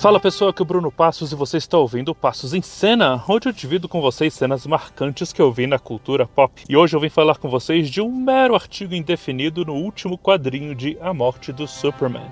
Fala pessoal, aqui é o Bruno Passos e você está ouvindo Passos em Cena, onde eu divido com vocês cenas marcantes que eu vi na cultura pop. E hoje eu vim falar com vocês de um mero artigo indefinido no último quadrinho de A Morte do Superman.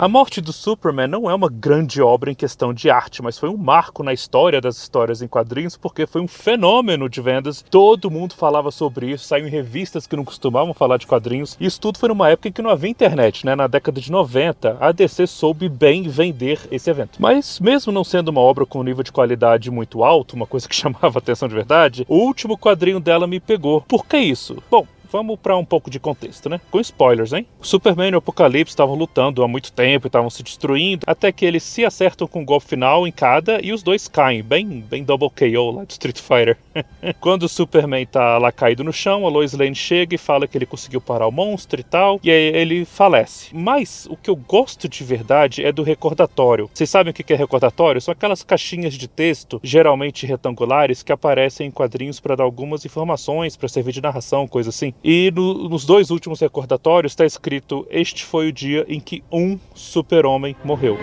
A morte do Superman não é uma grande obra em questão de arte, mas foi um marco na história das histórias em quadrinhos, porque foi um fenômeno de vendas. Todo mundo falava sobre isso, saiu em revistas que não costumavam falar de quadrinhos. Isso tudo foi numa época em que não havia internet, né? Na década de 90, a DC soube bem vender esse evento. Mas, mesmo não sendo uma obra com um nível de qualidade muito alto, uma coisa que chamava atenção de verdade, o último quadrinho dela me pegou. Por que isso? Bom, Vamos para um pouco de contexto, né? Com spoilers, hein? O Superman e o Apocalipse estavam lutando há muito tempo e estavam se destruindo, até que eles se acertam com um golpe final em cada e os dois caem, bem, bem double KO lá do Street Fighter. Quando o Superman tá lá caído no chão, a Lois Lane chega e fala que ele conseguiu parar o monstro e tal, e aí ele falece. Mas o que eu gosto de verdade é do recordatório. Vocês sabem o que é recordatório? São aquelas caixinhas de texto, geralmente retangulares, que aparecem em quadrinhos para dar algumas informações, para servir de narração, coisa assim. E no, nos dois últimos recordatórios está escrito: Este foi o dia em que um super-homem morreu.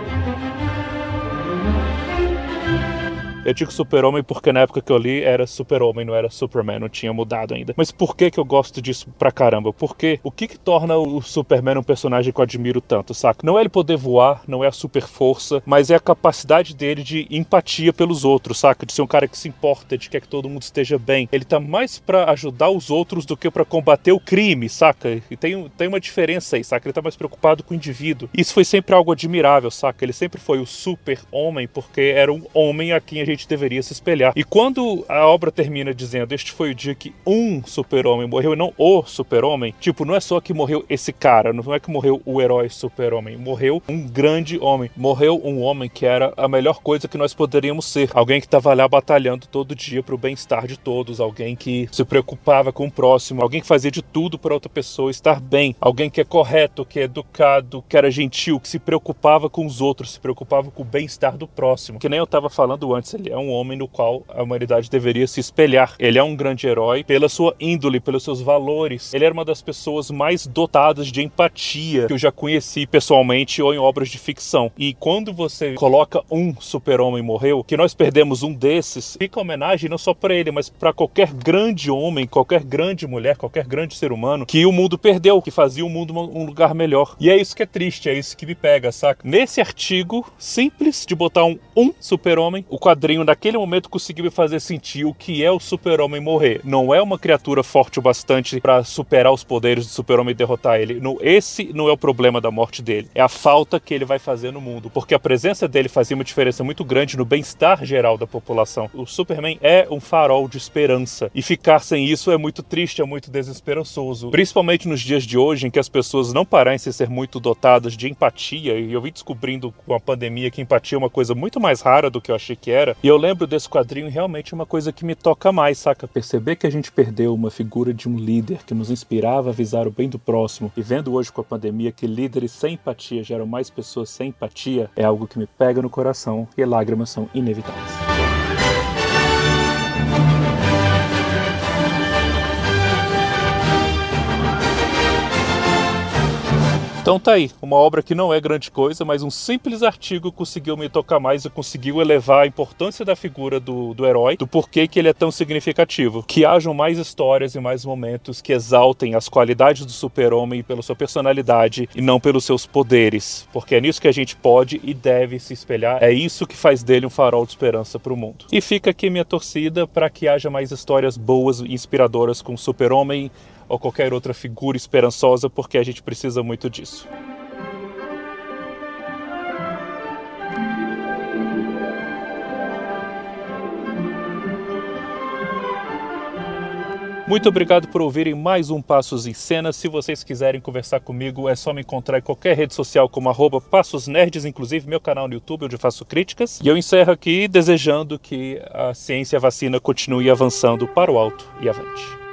Eu digo super-homem porque na época que eu li era super-homem, não era Superman, não tinha mudado ainda. Mas por que que eu gosto disso pra caramba? Porque o que que torna o Superman um personagem que eu admiro tanto, saca? Não é ele poder voar, não é a super força, mas é a capacidade dele de empatia pelos outros, saca? De ser um cara que se importa, de que, é que todo mundo esteja bem. Ele tá mais para ajudar os outros do que para combater o crime, saca? E tem, tem uma diferença aí, saca? Ele tá mais preocupado com o indivíduo. Isso foi sempre algo admirável, saca? Ele sempre foi o super-homem porque era um homem a quem a gente gente deveria se espelhar. E quando a obra termina dizendo este foi o dia que um super-homem morreu e não o super-homem, tipo, não é só que morreu esse cara, não é que morreu o herói super-homem, morreu um grande homem, morreu um homem que era a melhor coisa que nós poderíamos ser, alguém que estava lá batalhando todo dia para o bem-estar de todos, alguém que se preocupava com o próximo, alguém que fazia de tudo para outra pessoa estar bem, alguém que é correto, que é educado, que era gentil, que se preocupava com os outros, se preocupava com o bem-estar do próximo, que nem eu estava falando antes, ele é um homem no qual a humanidade deveria se espelhar. Ele é um grande herói pela sua índole, pelos seus valores. Ele era uma das pessoas mais dotadas de empatia que eu já conheci pessoalmente ou em obras de ficção. E quando você coloca um super-homem morreu, que nós perdemos um desses, fica homenagem não só para ele, mas para qualquer grande homem, qualquer grande mulher, qualquer grande ser humano que o mundo perdeu, que fazia o mundo um lugar melhor. E é isso que é triste, é isso que me pega, saca? Nesse artigo simples de botar um, um super-homem, o quadrinho quadrinho naquele momento conseguiu me fazer sentir o que é o super-homem morrer. Não é uma criatura forte o bastante para superar os poderes do super-homem e derrotar ele. No, esse não é o problema da morte dele. É a falta que ele vai fazer no mundo. Porque a presença dele fazia uma diferença muito grande no bem-estar geral da população. O Superman é um farol de esperança. E ficar sem isso é muito triste, é muito desesperançoso. Principalmente nos dias de hoje, em que as pessoas não parecem ser muito dotadas de empatia. E eu vim descobrindo com a pandemia que empatia é uma coisa muito mais rara do que eu achei que era. E eu lembro desse quadrinho realmente uma coisa que me toca mais, saca? Perceber que a gente perdeu uma figura de um líder que nos inspirava a avisar o bem do próximo e vendo hoje com a pandemia que líderes sem empatia geram mais pessoas sem empatia é algo que me pega no coração e lágrimas são inevitáveis. Então tá aí, uma obra que não é grande coisa, mas um simples artigo conseguiu me tocar mais e conseguiu elevar a importância da figura do, do herói, do porquê que ele é tão significativo. Que hajam mais histórias e mais momentos que exaltem as qualidades do super-homem pela sua personalidade e não pelos seus poderes, porque é nisso que a gente pode e deve se espelhar. É isso que faz dele um farol de esperança para o mundo. E fica aqui minha torcida para que haja mais histórias boas e inspiradoras com o super-homem ou qualquer outra figura esperançosa, porque a gente precisa muito disso. Muito obrigado por ouvirem mais um Passos em Cena. Se vocês quiserem conversar comigo, é só me encontrar em qualquer rede social como arroba Passos Nerds, inclusive meu canal no YouTube, onde faço críticas. E eu encerro aqui desejando que a ciência e a vacina continue avançando para o alto e avante.